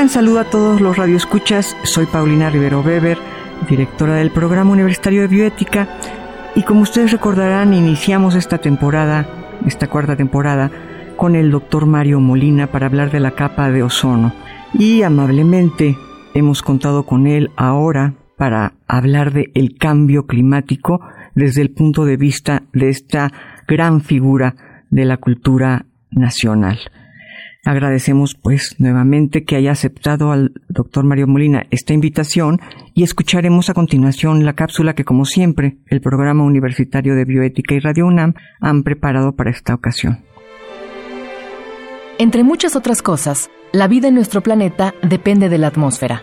Gran saludo a todos los radioescuchas. Soy Paulina Rivero Weber, directora del Programa Universitario de Bioética. Y como ustedes recordarán, iniciamos esta temporada, esta cuarta temporada, con el doctor Mario Molina para hablar de la capa de ozono. Y amablemente hemos contado con él ahora para hablar de el cambio climático desde el punto de vista de esta gran figura de la cultura nacional. Agradecemos pues nuevamente que haya aceptado al doctor Mario Molina esta invitación y escucharemos a continuación la cápsula que como siempre el programa universitario de bioética y Radio UNAM han preparado para esta ocasión. Entre muchas otras cosas, la vida en nuestro planeta depende de la atmósfera.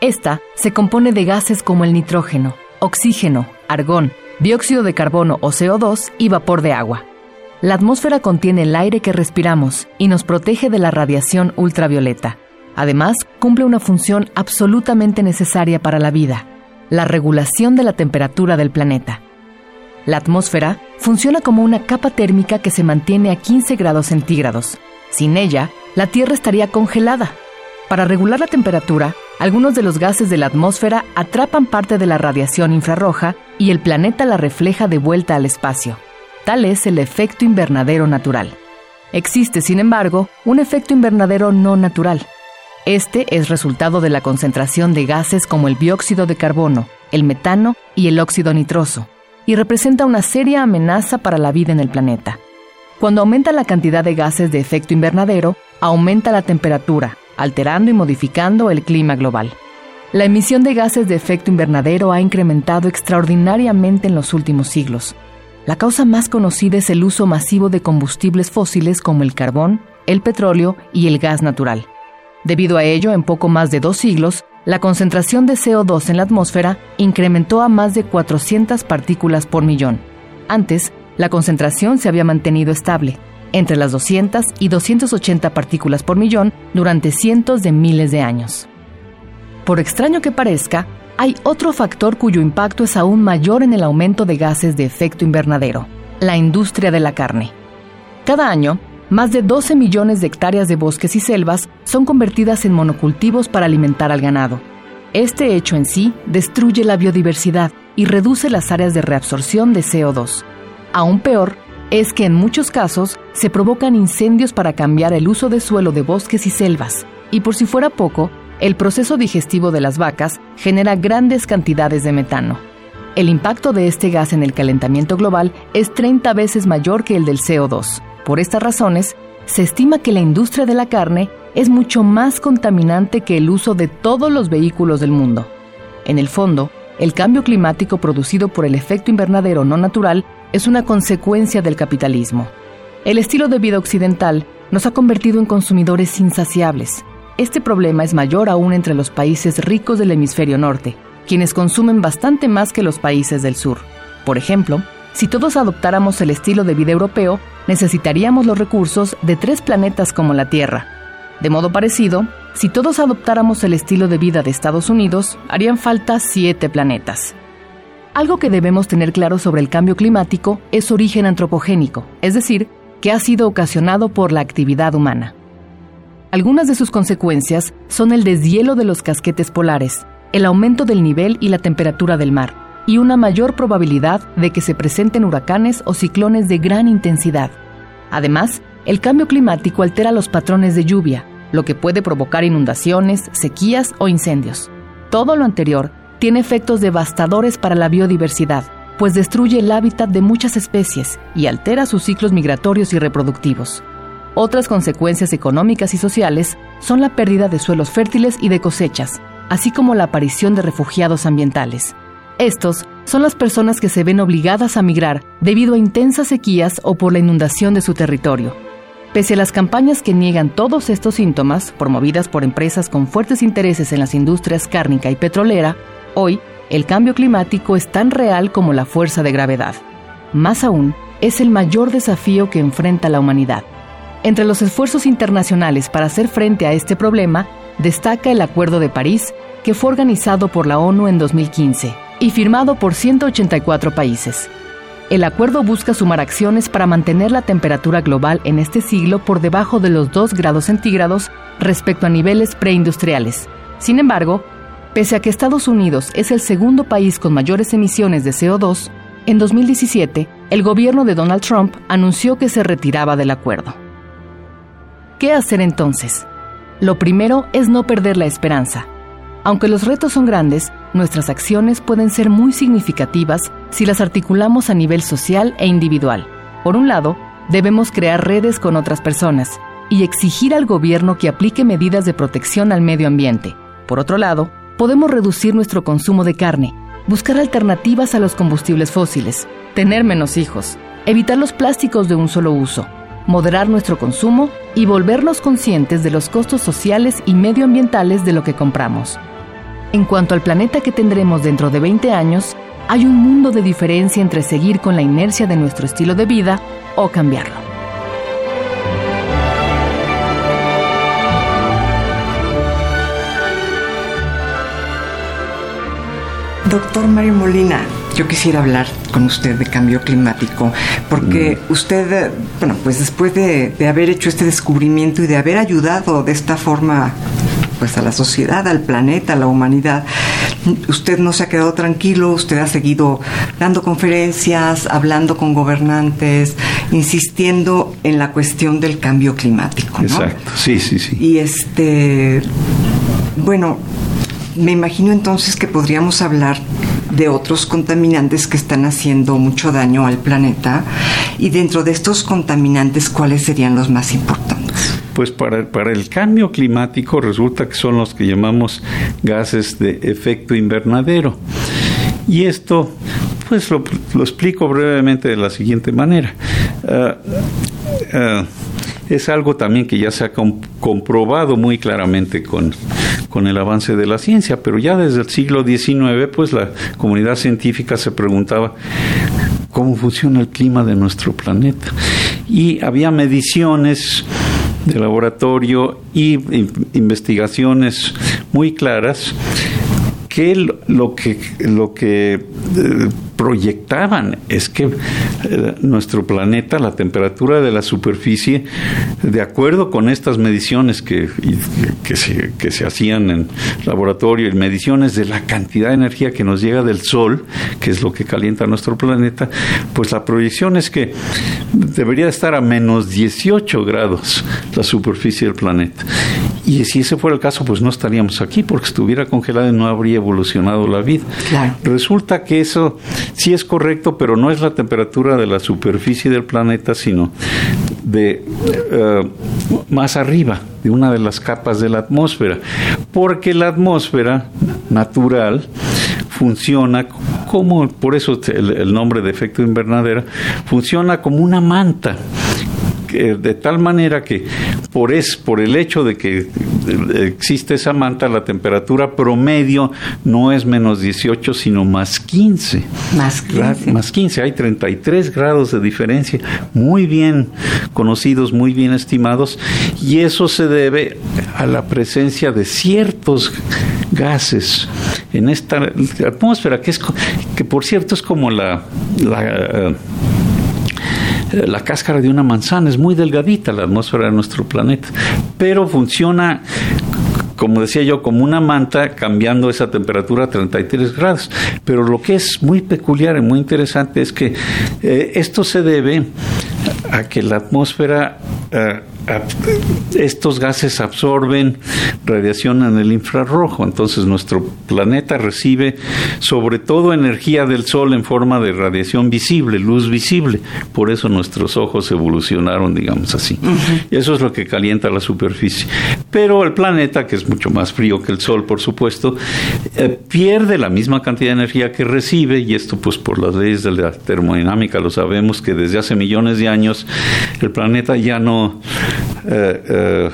Esta se compone de gases como el nitrógeno, oxígeno, argón, dióxido de carbono o CO2 y vapor de agua. La atmósfera contiene el aire que respiramos y nos protege de la radiación ultravioleta. Además, cumple una función absolutamente necesaria para la vida, la regulación de la temperatura del planeta. La atmósfera funciona como una capa térmica que se mantiene a 15 grados centígrados. Sin ella, la Tierra estaría congelada. Para regular la temperatura, algunos de los gases de la atmósfera atrapan parte de la radiación infrarroja y el planeta la refleja de vuelta al espacio. Tal es el efecto invernadero natural. Existe, sin embargo, un efecto invernadero no natural. Este es resultado de la concentración de gases como el dióxido de carbono, el metano y el óxido nitroso, y representa una seria amenaza para la vida en el planeta. Cuando aumenta la cantidad de gases de efecto invernadero, aumenta la temperatura, alterando y modificando el clima global. La emisión de gases de efecto invernadero ha incrementado extraordinariamente en los últimos siglos. La causa más conocida es el uso masivo de combustibles fósiles como el carbón, el petróleo y el gas natural. Debido a ello, en poco más de dos siglos, la concentración de CO2 en la atmósfera incrementó a más de 400 partículas por millón. Antes, la concentración se había mantenido estable, entre las 200 y 280 partículas por millón durante cientos de miles de años. Por extraño que parezca, hay otro factor cuyo impacto es aún mayor en el aumento de gases de efecto invernadero, la industria de la carne. Cada año, más de 12 millones de hectáreas de bosques y selvas son convertidas en monocultivos para alimentar al ganado. Este hecho en sí destruye la biodiversidad y reduce las áreas de reabsorción de CO2. Aún peor, es que en muchos casos se provocan incendios para cambiar el uso de suelo de bosques y selvas, y por si fuera poco, el proceso digestivo de las vacas genera grandes cantidades de metano. El impacto de este gas en el calentamiento global es 30 veces mayor que el del CO2. Por estas razones, se estima que la industria de la carne es mucho más contaminante que el uso de todos los vehículos del mundo. En el fondo, el cambio climático producido por el efecto invernadero no natural es una consecuencia del capitalismo. El estilo de vida occidental nos ha convertido en consumidores insaciables. Este problema es mayor aún entre los países ricos del hemisferio norte, quienes consumen bastante más que los países del sur. Por ejemplo, si todos adoptáramos el estilo de vida europeo, necesitaríamos los recursos de tres planetas como la Tierra. De modo parecido, si todos adoptáramos el estilo de vida de Estados Unidos, harían falta siete planetas. Algo que debemos tener claro sobre el cambio climático es su origen antropogénico, es decir, que ha sido ocasionado por la actividad humana. Algunas de sus consecuencias son el deshielo de los casquetes polares, el aumento del nivel y la temperatura del mar, y una mayor probabilidad de que se presenten huracanes o ciclones de gran intensidad. Además, el cambio climático altera los patrones de lluvia, lo que puede provocar inundaciones, sequías o incendios. Todo lo anterior tiene efectos devastadores para la biodiversidad, pues destruye el hábitat de muchas especies y altera sus ciclos migratorios y reproductivos. Otras consecuencias económicas y sociales son la pérdida de suelos fértiles y de cosechas, así como la aparición de refugiados ambientales. Estos son las personas que se ven obligadas a migrar debido a intensas sequías o por la inundación de su territorio. Pese a las campañas que niegan todos estos síntomas, promovidas por empresas con fuertes intereses en las industrias cárnica y petrolera, hoy el cambio climático es tan real como la fuerza de gravedad. Más aún, es el mayor desafío que enfrenta la humanidad. Entre los esfuerzos internacionales para hacer frente a este problema, destaca el Acuerdo de París, que fue organizado por la ONU en 2015 y firmado por 184 países. El acuerdo busca sumar acciones para mantener la temperatura global en este siglo por debajo de los 2 grados centígrados respecto a niveles preindustriales. Sin embargo, pese a que Estados Unidos es el segundo país con mayores emisiones de CO2, en 2017 el gobierno de Donald Trump anunció que se retiraba del acuerdo. ¿Qué hacer entonces? Lo primero es no perder la esperanza. Aunque los retos son grandes, nuestras acciones pueden ser muy significativas si las articulamos a nivel social e individual. Por un lado, debemos crear redes con otras personas y exigir al gobierno que aplique medidas de protección al medio ambiente. Por otro lado, podemos reducir nuestro consumo de carne, buscar alternativas a los combustibles fósiles, tener menos hijos, evitar los plásticos de un solo uso, moderar nuestro consumo y volvernos conscientes de los costos sociales y medioambientales de lo que compramos. En cuanto al planeta que tendremos dentro de 20 años, hay un mundo de diferencia entre seguir con la inercia de nuestro estilo de vida o cambiarlo. Doctor Mario Molina, yo quisiera hablar con usted de cambio climático, porque mm. usted, bueno, pues después de, de haber hecho este descubrimiento y de haber ayudado de esta forma pues a la sociedad, al planeta, a la humanidad. Usted no se ha quedado tranquilo, usted ha seguido dando conferencias, hablando con gobernantes, insistiendo en la cuestión del cambio climático. Exacto, sí, sí, sí. Y este, bueno, me imagino entonces que podríamos hablar de otros contaminantes que están haciendo mucho daño al planeta y dentro de estos contaminantes, ¿cuáles serían los más importantes? Pues para, para el cambio climático resulta que son los que llamamos gases de efecto invernadero. Y esto, pues lo, explico brevemente de la siguiente manera. Ah, ah, es algo también que ya se ha comprobado muy claramente con, con el avance de la ciencia, pero ya desde el siglo XIX, pues la comunidad científica se preguntaba cómo funciona el clima de nuestro planeta. Y había mediciones de laboratorio y investigaciones muy claras que lo que lo que eh, proyectaban es que eh, nuestro planeta, la temperatura de la superficie, de acuerdo con estas mediciones que, que, se, que se hacían en laboratorio y mediciones de la cantidad de energía que nos llega del Sol, que es lo que calienta nuestro planeta, pues la proyección es que debería estar a menos 18 grados la superficie del planeta. Y si ese fuera el caso, pues no estaríamos aquí, porque estuviera congelada y no habría evolucionado la vida. Resulta que eso sí es correcto, pero no es la temperatura de la superficie del planeta, sino de eh, más arriba, de una de las capas de la atmósfera, porque la atmósfera natural funciona como, por eso el, nombre de efecto invernadero, funciona como una manta de tal manera que por, es, por el hecho de que existe esa manta, la temperatura promedio no es menos 18, sino más 15. Más 15. Más 15, hay 33 grados de diferencia, muy bien conocidos, muy bien estimados, y eso se debe a la presencia de ciertos gases en esta atmósfera, que, es, que por cierto es como la, la eh, la cáscara de una manzana, es muy delgadita la atmósfera de nuestro planeta, pero funciona como decía yo, como una manta cambiando esa temperatura a 33 grados. Pero lo que es muy peculiar y muy interesante es que eh, esto se debe a que la atmósfera eh, estos gases absorben radiación en el infrarrojo, entonces nuestro planeta recibe sobre todo energía del Sol en forma de radiación visible, luz visible, por eso nuestros ojos evolucionaron, digamos así. Eso es lo que calienta la superficie. Pero el planeta, que es mucho más frío que el Sol, por supuesto, eh, pierde la misma cantidad de energía que recibe, y esto pues por las leyes de la termodinámica lo sabemos que desde hace millones de años el planeta ya no eh, eh,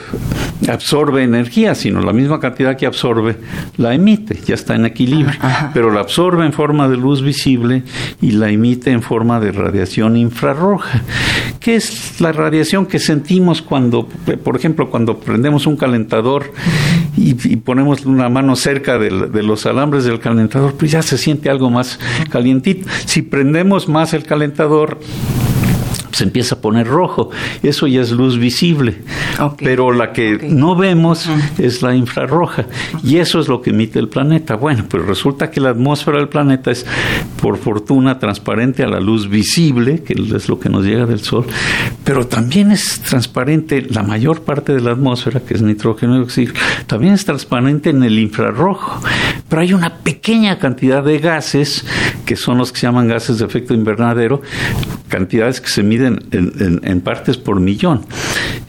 absorbe energía, sino la misma cantidad que absorbe la emite, ya está en equilibrio, pero la absorbe en forma de luz visible y la emite en forma de radiación infrarroja, que es la radiación que sentimos cuando, por ejemplo, cuando prendemos un calentador y, ponemos una mano cerca de, de, los alambres del calentador, pues ya se siente algo más calientito. Si prendemos más el calentador, se empieza a poner rojo. Eso ya es luz visible. Pero la que no vemos es la infrarroja. Y eso es lo que emite el planeta. Bueno, pues resulta que la atmósfera del planeta es, por fortuna, transparente a la luz visible, que es lo que nos llega del Sol. Pero también es transparente la mayor parte de la atmósfera, que es nitrógeno y oxígeno. También es transparente en el infrarrojo. Pero hay una pequeña cantidad de gases, que son los que se llaman gases de efecto invernadero, cantidades que se miden en, partes por millón.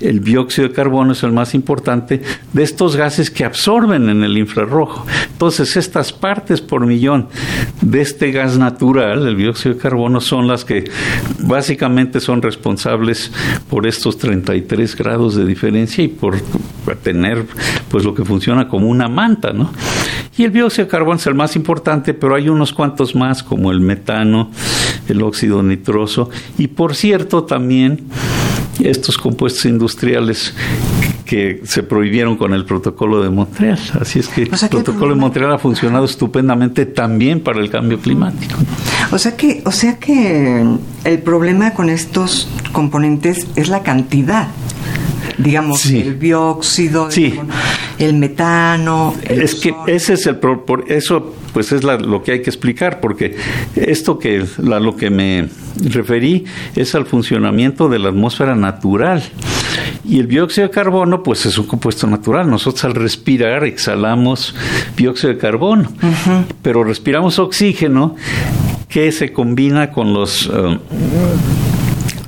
El dióxido de carbono es el más importante de estos gases que absorben en el infrarrojo. Entonces, estas partes por millón de este gas natural, el dióxido de carbono, son las que básicamente son responsables por estos 33 grados de diferencia y por tener pues lo que funciona como una manta, ¿no? Y el dióxido de carbono es el más importante, pero hay unos cuantos más como el metano, el óxido nitroso y por cierto también estos compuestos industriales que se prohibieron con el protocolo de Montreal. Así es que el protocolo de Montreal ha funcionado estupendamente también para el cambio climático. O sea que, o sea que el problema con estos componentes es la cantidad digamos, el dióxido, el metano. es que ese es el por eso pues es lo que hay que explicar porque esto que a lo que me referí es al funcionamiento de la atmósfera natural. Y el dióxido de carbono, pues es un compuesto natural. Nosotros al respirar exhalamos dióxido de carbono, pero respiramos oxígeno que se combina con los eh,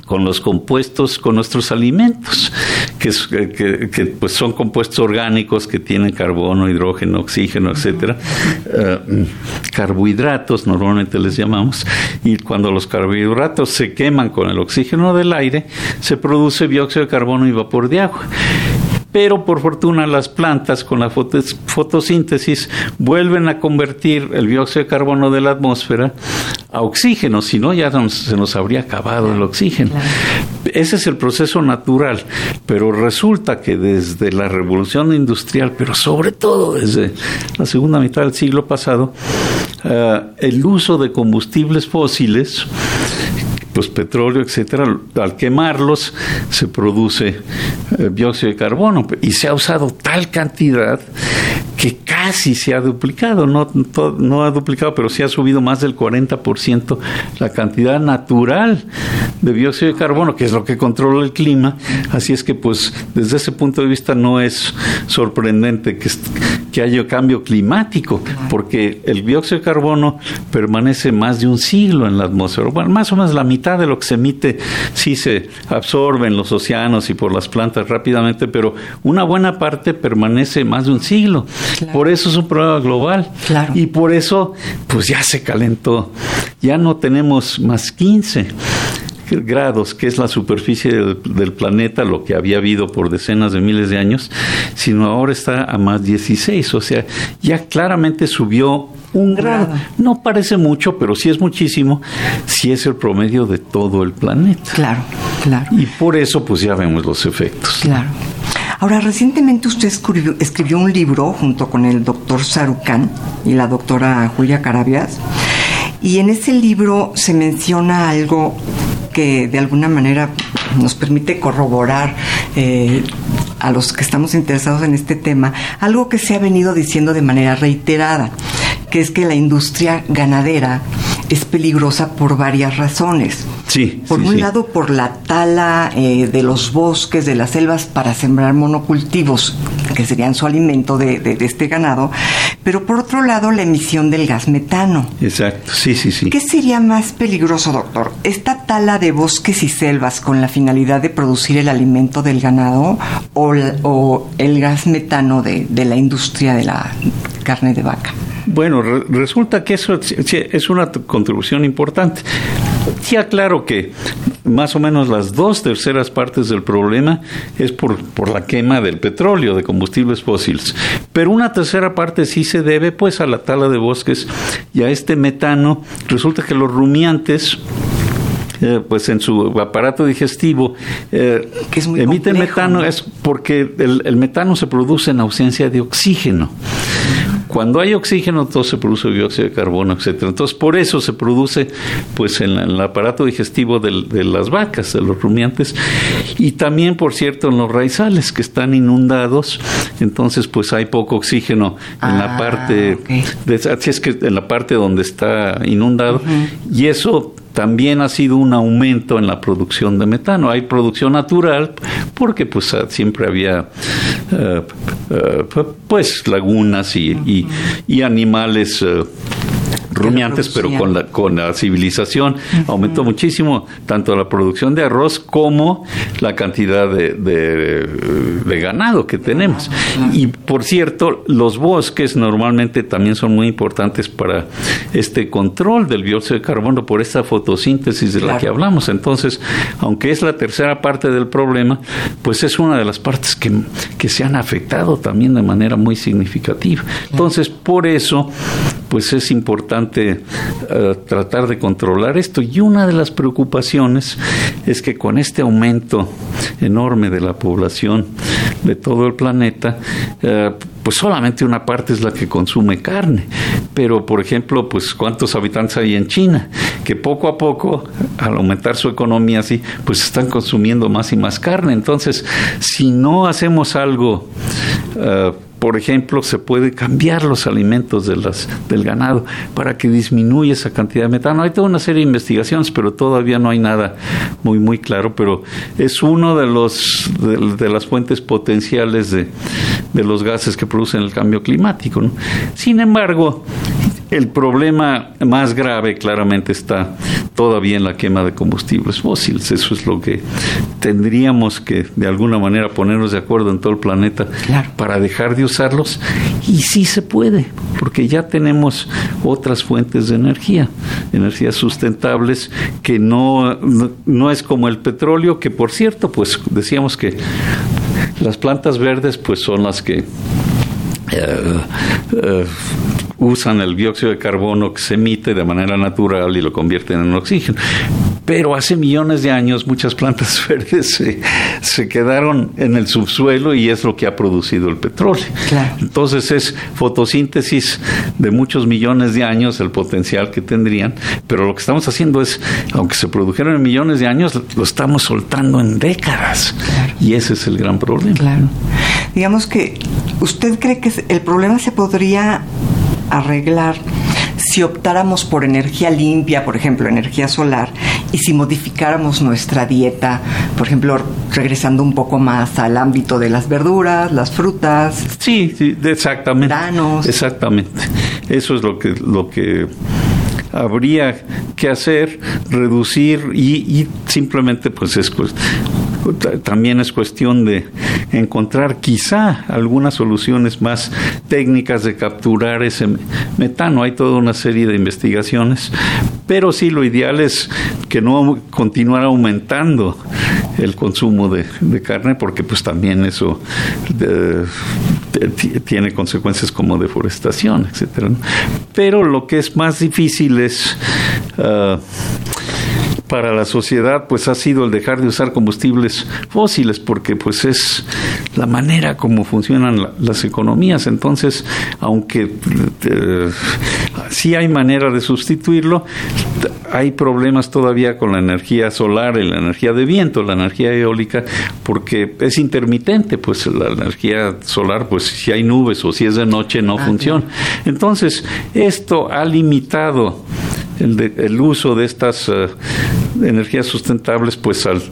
con los compuestos, con nuestros alimentos, que, que, pues son compuestos orgánicos que tienen carbono, hidrógeno, oxígeno, etcétera, eh, carbohidratos normalmente les llamamos, y cuando los carbohidratos se queman con el oxígeno del aire, se produce dióxido de carbono y vapor de agua. Pero por fortuna las plantas con la fotosíntesis vuelven a convertir el dióxido de carbono de la atmósfera a oxígeno, si no ya se nos habría acabado el oxígeno. Ese es el proceso natural, pero resulta que desde la revolución industrial, pero sobre todo desde la segunda mitad del siglo pasado, eh, el uso de combustibles fósiles pues petróleo, etcétera, al quemarlos se produce eh, dióxido de carbono y se ha usado tal cantidad que casi se ha duplicado, no, no ha duplicado, pero sí ha subido más del 40% la cantidad natural de dióxido de carbono, que es lo que controla el clima. Así es que, pues, desde ese punto de vista no es sorprendente que, que haya cambio climático, porque el dióxido de carbono permanece más de un siglo en la atmósfera. Bueno, más o menos la mitad de lo que se emite sí se absorbe en los océanos y por las plantas rápidamente, pero una buena parte permanece más de un siglo. Por eso es un problema global. Y por eso, pues ya se calentó. Ya no tenemos más 15 grados, que es la superficie del, planeta, lo que había habido por decenas de miles de años, sino ahora está a más 16, o sea, ya claramente subió un grado. No parece mucho, pero sí es muchísimo, si es el promedio de todo el planeta. Claro, claro. Y por eso, pues ya vemos los efectos. Claro. Ahora, recientemente usted escribió, un libro junto con el doctor Sarucán y la doctora Julia Carabias, y en ese libro se menciona algo que de alguna manera nos permite corroborar eh, a los que estamos interesados en este tema, algo que se ha venido diciendo de manera reiterada, que es que la industria ganadera es peligrosa por varias razones. Sí. Por un lado, por la tala eh, de los bosques, de las selvas, para sembrar monocultivos, que serían su alimento de, de, este ganado, pero por otro lado, la emisión del gas metano. Exacto, sí, sí, sí. ¿Qué sería más peligroso, doctor? ¿Esta tala de bosques y selvas con la finalidad de producir el alimento del ganado o, o el gas metano de, de la industria de la carne de vaca? Bueno, resulta que eso es una contribución importante. Ya claro que más o menos las dos terceras partes del problema es por, por la quema del petróleo, de combustibles fósiles. Pero una tercera parte sí se debe pues a la tala de bosques y a este metano. Resulta que los rumiantes eh, pues en su aparato digestivo eh, emiten metano es porque el, el, metano se produce en ausencia de oxígeno. Cuando hay oxígeno, todo se produce dióxido de carbono, etcétera. Entonces, por eso se produce, pues, en, el aparato digestivo de, las vacas, de los rumiantes, y también, por cierto, en los raizales que están inundados. Entonces, pues, hay poco oxígeno en la ah, parte, así es que en la parte donde está inundado, y eso también ha sido un aumento en la producción de metano. Hay producción natural porque pues ah, siempre había eh, eh, pues lagunas y, animales eh, rumiantes, pero con la, con la civilización aumentó muchísimo tanto la producción de arroz como la cantidad de, de, ganado que tenemos. Y por cierto, los bosques normalmente también son muy importantes para este control del dióxido de carbono por esta fotosíntesis de la que hablamos. Entonces, aunque es la tercera parte del problema, pues es una de las partes que, que se han afectado también de manera muy significativa. Entonces, por eso, pues es importante eh, tratar de controlar esto. Y una de las preocupaciones es que con este aumento enorme de la población de todo el planeta, eh, pues solamente una parte es la que consume carne. Pero, por ejemplo, pues cuántos habitantes hay en China, que poco a poco, al aumentar su economía así, pues están consumiendo más y más carne. Entonces, si no hacemos algo uh, por ejemplo, se puede cambiar los alimentos de las, del ganado para que disminuya esa cantidad de metano. Hay toda una serie de investigaciones, pero todavía no hay nada muy, muy claro, pero es uno de, los, de, las fuentes potenciales de, de, los gases que producen el cambio climático. Sin embargo, el problema más grave claramente está todavía en la quema de combustibles fósiles. Eso es lo que tendríamos que de alguna manera ponernos de acuerdo en todo el planeta para dejar de usarlos. Y sí se puede, porque ya tenemos otras fuentes de energía, energías sustentables que no, no, es como el petróleo, que por cierto, pues decíamos que las plantas verdes pues son las que eh, eh, usan el dióxido de carbono que se emite de manera natural y lo convierten en oxígeno. Pero hace millones de años muchas plantas verdes se, quedaron en el subsuelo y es lo que ha producido el petróleo. Entonces es fotosíntesis de muchos millones de años el potencial que tendrían, pero lo que estamos haciendo es, aunque se produjeron en millones de años, lo estamos soltando en décadas. Y ese es el gran problema. Claro. Digamos que usted cree que el problema se podría arreglar si optáramos por energía limpia, por ejemplo, energía solar, y si modificáramos nuestra dieta, por ejemplo, regresando un poco más al ámbito de las verduras, las frutas. Sí, sí exactamente. Exactamente. Eso es lo que, lo que habría que hacer, reducir y, y simplemente pues es también es cuestión de encontrar quizá algunas soluciones más técnicas de capturar ese metano. Hay toda una serie de investigaciones, pero sí lo ideal es que no continuara aumentando el consumo de, carne porque pues también eso tiene consecuencias como deforestación, etcétera. Pero lo que es más difícil es ah, para la sociedad pues ha sido el dejar de usar combustibles fósiles porque pues es la manera como funcionan las economías. Entonces aunque eh, sí hay manera de sustituirlo hay problemas todavía con la energía solar y la energía de viento la energía eólica porque es intermitente pues la energía solar pues si hay nubes o si es de noche no ah, funciona. entonces esto ha limitado el, el uso de estas eh, energías sustentables pues al,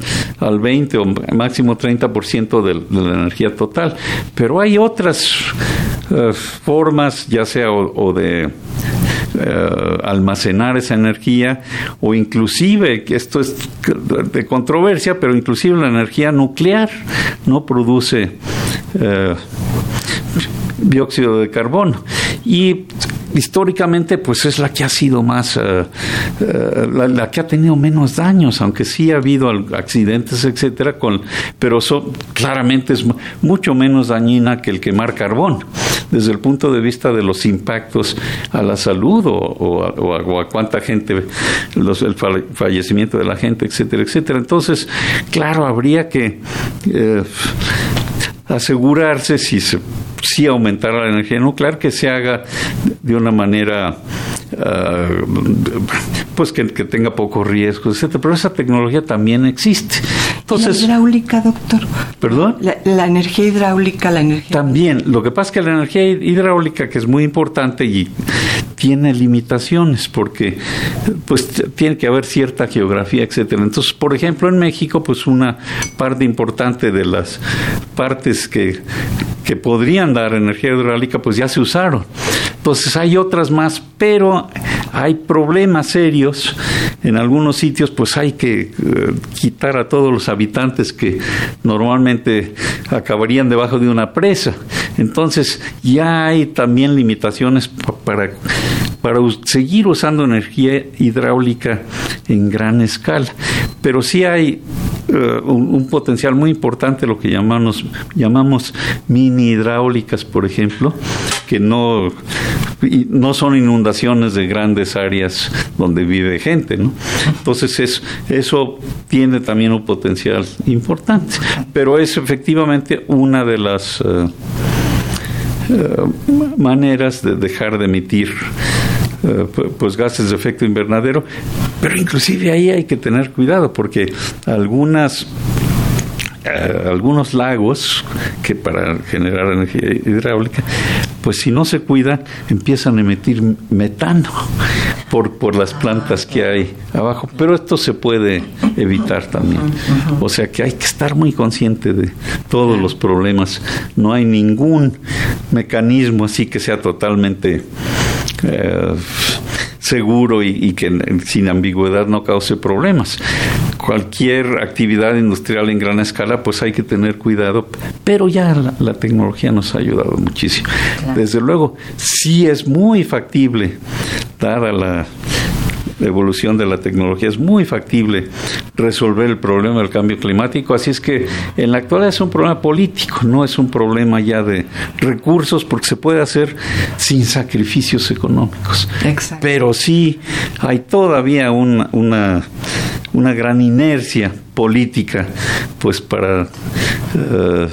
al 20 o máximo 30% de, de la energía total. Pero hay otras eh, formas, ya sea o, de eh, almacenar esa energía o inclusive, esto es de controversia, pero inclusive la energía nuclear no produce eh, dióxido de carbono. Y históricamente pues es la que ha sido más, eh, eh, la, que ha tenido menos daños, aunque sí ha habido accidentes, etcétera, con, pero claramente es mucho menos dañina que el quemar carbón desde el punto de vista de los impactos a la salud o, a, cuánta gente, el fallecimiento de la gente, etcétera, etcétera. Entonces, claro, habría que eh, asegurarse si se si aumentar la energía nuclear, que se haga de una manera ah, pues que, tenga pocos riesgos, etcétera. Pero esa tecnología también existe. Entonces, ¿La hidráulica, doctor? ¿Perdón? La, energía hidráulica, la energía. También. Lo que pasa es que la energía hidráulica, que es muy importante y tiene limitaciones, porque pues tiene que haber cierta geografía, etcétera. Entonces, por ejemplo, en México, pues una parte importante de las partes que, que podrían dar energía hidráulica, pues ya se usaron. Entonces hay otras más, pero hay problemas serios. En algunos sitios pues hay que eh, quitar a todos los habitantes que normalmente acabarían debajo de una presa. Entonces ya hay también limitaciones para, para seguir usando energía hidráulica en gran escala. Pero sí hay eh, un, potencial muy importante, lo que llamamos, llamamos mini hidráulicas, por ejemplo, que no, no son inundaciones de grandes áreas donde vive gente. ¿no? Entonces es, eso tiene también un potencial importante, pero es efectivamente una de las... Eh, maneras de dejar de emitir pues gases de efecto invernadero, pero inclusive ahí hay que tener cuidado porque algunas eh, algunos lagos que para generar energía hidráulica, pues si no se cuida empiezan a emitir metano por, por las plantas que hay abajo, pero esto se puede evitar también. O sea que hay que estar muy consciente de todos los problemas. No hay ningún mecanismo así que sea totalmente eh, seguro y, que sin ambigüedad no cause problemas. Cualquier actividad industrial en gran escala, pues hay que tener cuidado, pero ya la, tecnología nos ha ayudado muchísimo. Desde luego, sí es muy factible, dada la evolución de la tecnología, es muy factible resolver el problema del cambio climático. Así es que en la actualidad es un problema político, no es un problema ya de recursos, porque se puede hacer sin sacrificios económicos. Pero sí hay todavía una, una, una gran inercia política, pues para eh,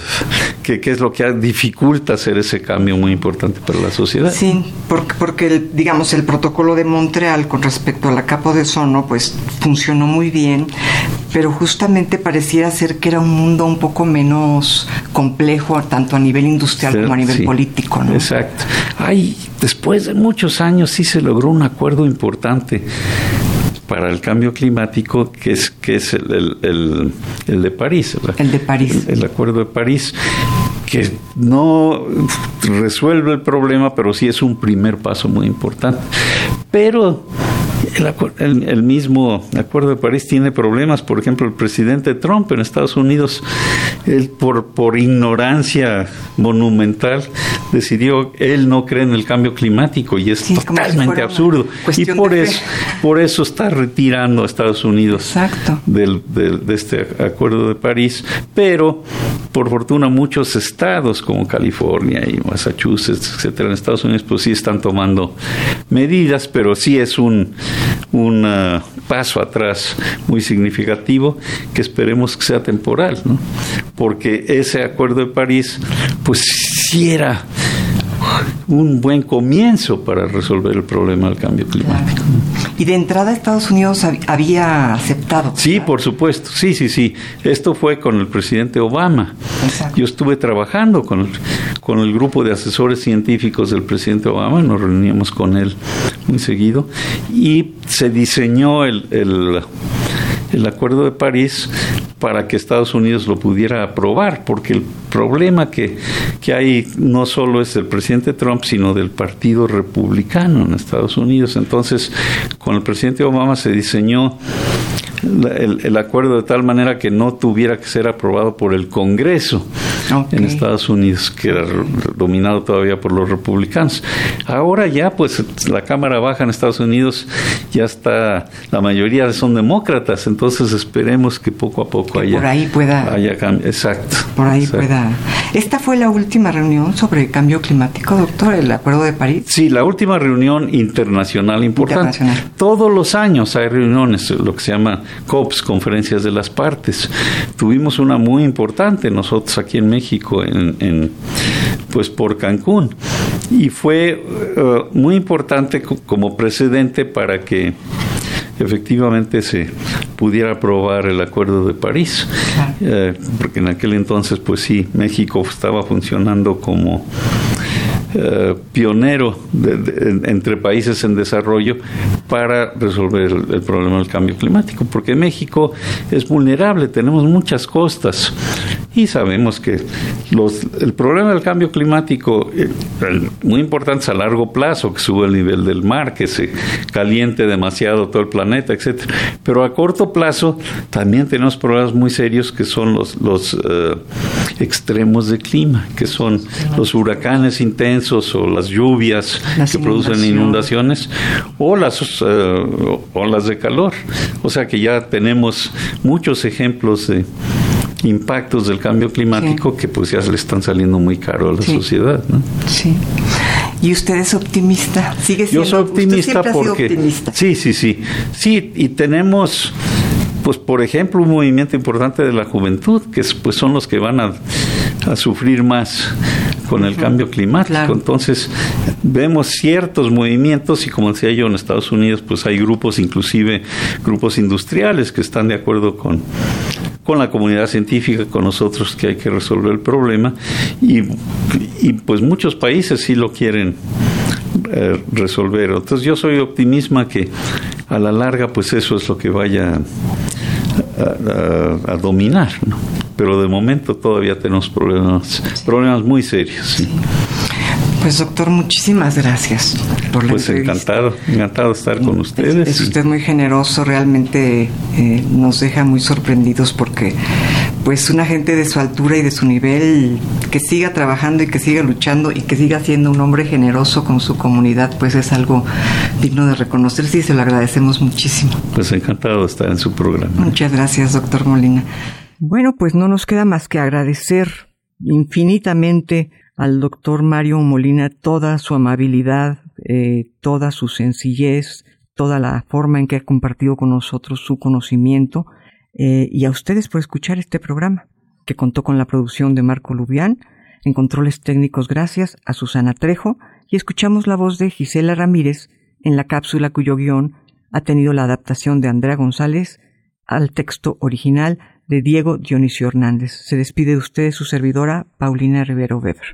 que, es lo que dificulta hacer ese cambio muy importante para la sociedad. Sí, porque, porque digamos el protocolo de Montreal con respecto a la capa de ozono, pues funcionó muy bien, pero justamente pareciera ser que era un mundo un poco menos complejo, tanto a nivel industrial como a nivel político. ¿no? Exacto. Ay, después de muchos años sí se logró un acuerdo importante para el cambio climático, que es, que es el, el, el, de París. El de París. El, Acuerdo de París, que no resuelve el problema, pero sí es un primer paso muy importante. Pero el, el, mismo Acuerdo de París tiene problemas. Por ejemplo, el presidente Trump en Estados Unidos, él por, por ignorancia monumental, decidió, él no cree en el cambio climático y es totalmente absurdo. Y por eso, por eso está retirando a Estados Unidos del, de este Acuerdo de París. Pero, por fortuna, muchos estados como California y Massachusetts, etcétera, en Estados Unidos, pues sí están tomando medidas, pero sí es un un uh, paso atrás muy significativo que esperemos que sea temporal, ¿no? porque ese acuerdo de París pues sí era un buen comienzo para resolver el problema del cambio climático. Y de entrada Estados Unidos había aceptado. Sí, por supuesto, sí, sí, sí. Esto fue con el presidente Obama. Yo estuve trabajando con el, con el grupo de asesores científicos del presidente Obama, nos reuníamos con él muy seguido, y se diseñó el, el el Acuerdo de París para que Estados Unidos lo pudiera aprobar, porque el problema que, que hay no solo es del presidente Trump, sino del Partido Republicano en Estados Unidos. Entonces, con el presidente Obama se diseñó el, acuerdo de tal manera que no tuviera que ser aprobado por el Congreso en Estados Unidos, que era dominado todavía por los republicanos. Ahora ya, pues la Cámara Baja en Estados Unidos ya está, la mayoría son demócratas, entonces esperemos que poco a poco haya, por ahí pueda, haya cambio. Exacto. Por ahí pueda. ¿Esta fue la última reunión sobre el cambio climático, doctor, el Acuerdo de París? Sí, la última reunión internacional importante. Todos los años hay reuniones, lo que se llama COPs, conferencias de las partes. Tuvimos una muy importante nosotros aquí en México, en, pues por Cancún, y fue eh, muy importante como precedente para que efectivamente se pudiera aprobar el Acuerdo de París, eh, porque en aquel entonces, pues sí, México estaba funcionando como eh, pionero entre países en desarrollo para resolver el, problema del cambio climático, porque México es vulnerable, tenemos muchas costas y sabemos que los, el problema del cambio climático, eh, muy importante es a largo plazo, que sube el nivel del mar, que se caliente demasiado todo el planeta, etcétera. Pero a corto plazo también tenemos problemas muy serios que son los, los eh, extremos de clima, que son los huracanes intensos o las lluvias que producen inundaciones o las uh, olas de calor. O sea que ya tenemos muchos ejemplos de impactos del cambio climático que pues ya le están saliendo muy caro a la sociedad. ¿no? Sí. ¿Y usted es optimista? ¿Sigue siendo, Yo soy optimista porque... Sí, sí, sí. Sí, y tenemos pues por ejemplo un movimiento importante de la juventud que pues son los que van a, a sufrir más con el cambio climático. Entonces, vemos ciertos movimientos y como decía yo, en Estados Unidos, pues hay grupos, inclusive grupos industriales que están de acuerdo con, con la comunidad científica, con nosotros, que hay que resolver el problema. Y, y pues muchos países sí lo quieren eh, resolver. Entonces yo soy optimista que a la larga pues eso es lo que vaya a, dominar. Pero de momento todavía tenemos problemas, problemas muy serios. Pues doctor, muchísimas gracias por la Pues encantado, encantado de estar con ustedes. Es, usted muy generoso, realmente eh, nos deja muy sorprendidos porque pues una gente de su altura y de su nivel que siga trabajando y que siga luchando y que siga siendo un hombre generoso con su comunidad, pues es algo digno de reconocerse y se lo agradecemos muchísimo. Pues encantado de estar en su programa. Muchas gracias, doctor Molina. Bueno, pues no nos queda más que agradecer infinitamente al doctor Mario Molina toda su amabilidad, eh, toda su sencillez, toda la forma en que ha compartido con nosotros su conocimiento eh, y a ustedes por escuchar este programa, que contó con la producción de Marco Lubián, en controles técnicos gracias a Susana Trejo y escuchamos la voz de Gisela Ramírez en la cápsula cuyo guion ha tenido la adaptación de Andrea González al texto original de Diego Dionisio Hernández. Se despide de ustedes su servidora, Paulina Rivero Weber.